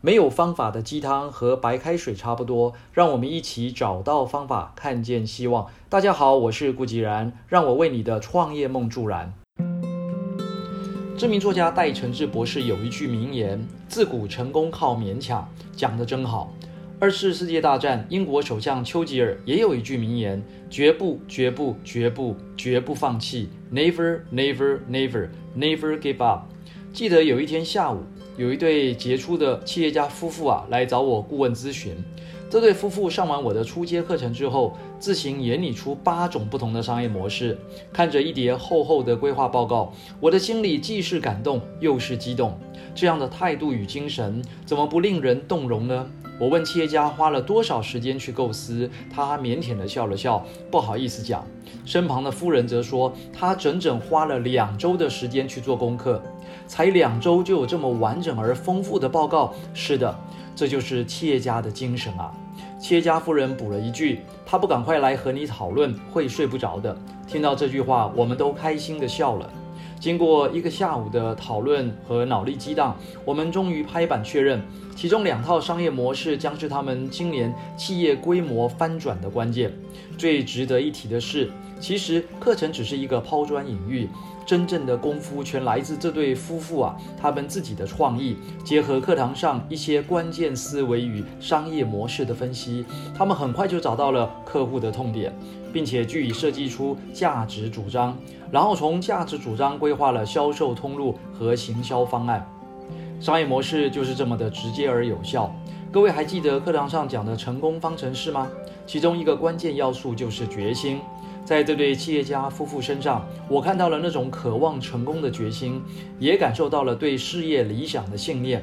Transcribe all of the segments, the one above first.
没有方法的鸡汤和白开水差不多，让我们一起找到方法，看见希望。大家好，我是顾吉然，让我为你的创业梦助燃。知名作家戴承志博士有一句名言：“自古成功靠勉强”，讲得真好。二次世界大战，英国首相丘吉尔也有一句名言：“绝不，绝不，绝不，绝不放弃，Never, never, never, never give up。”记得有一天下午。有一对杰出的企业家夫妇啊，来找我顾问咨询。这对夫妇上完我的初阶课程之后，自行研拟出八种不同的商业模式。看着一叠厚厚的规划报告，我的心里既是感动又是激动。这样的态度与精神，怎么不令人动容呢？我问企业家花了多少时间去构思，他腼腆地笑了笑，不好意思讲。身旁的夫人则说，他整整花了两周的时间去做功课，才两周就有这么完整而丰富的报告。是的，这就是企业家的精神啊！企业家夫人补了一句：“他不赶快来和你讨论，会睡不着的。”听到这句话，我们都开心地笑了。经过一个下午的讨论和脑力激荡，我们终于拍板确认，其中两套商业模式将是他们今年企业规模翻转的关键。最值得一提的是，其实课程只是一个抛砖引玉，真正的功夫全来自这对夫妇啊，他们自己的创意，结合课堂上一些关键思维与商业模式的分析，他们很快就找到了客户的痛点。并且据以设计出价值主张，然后从价值主张规划了销售通路和行销方案。商业模式就是这么的直接而有效。各位还记得课堂上讲的成功方程式吗？其中一个关键要素就是决心。在这对企业家夫妇身上，我看到了那种渴望成功的决心，也感受到了对事业理想的信念。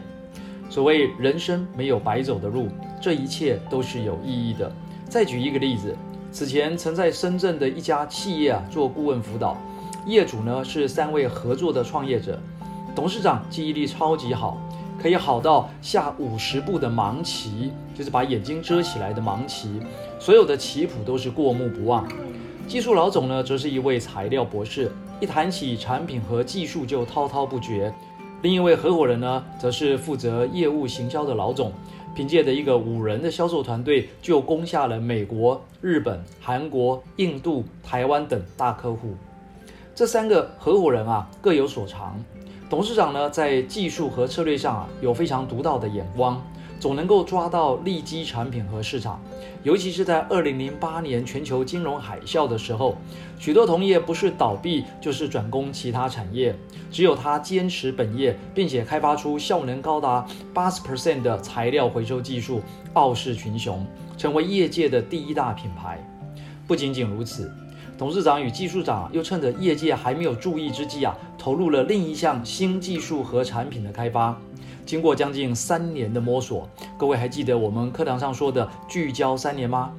所谓人生没有白走的路，这一切都是有意义的。再举一个例子。此前曾在深圳的一家企业啊做顾问辅导，业主呢是三位合作的创业者，董事长记忆力超级好，可以好到下五十步的盲棋，就是把眼睛遮起来的盲棋，所有的棋谱都是过目不忘。技术老总呢则是一位材料博士，一谈起产品和技术就滔滔不绝。另一位合伙人呢则是负责业务行销的老总。凭借着一个五人的销售团队，就攻下了美国、日本、韩国、印度、台湾等大客户。这三个合伙人啊，各有所长。董事长呢，在技术和策略上啊，有非常独到的眼光。总能够抓到利基产品和市场，尤其是在二零零八年全球金融海啸的时候，许多同业不是倒闭就是转攻其他产业，只有他坚持本业，并且开发出效能高达八十 percent 的材料回收技术，傲视群雄，成为业界的第一大品牌。不仅仅如此，董事长与技术长又趁着业界还没有注意之际啊，投入了另一项新技术和产品的开发。经过将近三年的摸索，各位还记得我们课堂上说的聚焦三年吗？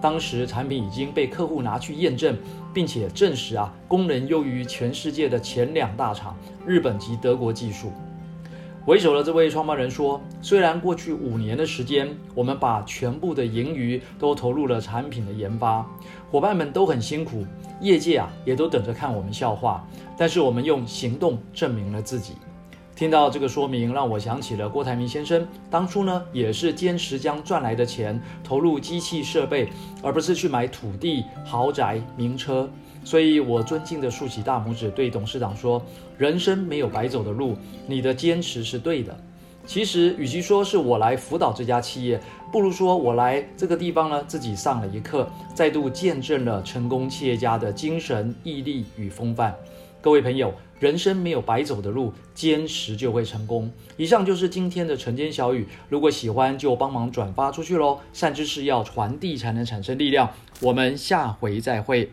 当时产品已经被客户拿去验证，并且证实啊，功能优于全世界的前两大厂日本及德国技术。为首的这位创办人说：“虽然过去五年的时间，我们把全部的盈余都投入了产品的研发，伙伴们都很辛苦，业界啊也都等着看我们笑话，但是我们用行动证明了自己。”听到这个说明，让我想起了郭台铭先生当初呢，也是坚持将赚来的钱投入机器设备，而不是去买土地、豪宅、名车。所以我尊敬的竖起大拇指，对董事长说：“人生没有白走的路，你的坚持是对的。”其实，与其说是我来辅导这家企业，不如说我来这个地方呢，自己上了一课，再度见证了成功企业家的精神、毅力与风范。各位朋友，人生没有白走的路，坚持就会成功。以上就是今天的晨间小语，如果喜欢就帮忙转发出去喽。善知识要传递才能产生力量。我们下回再会。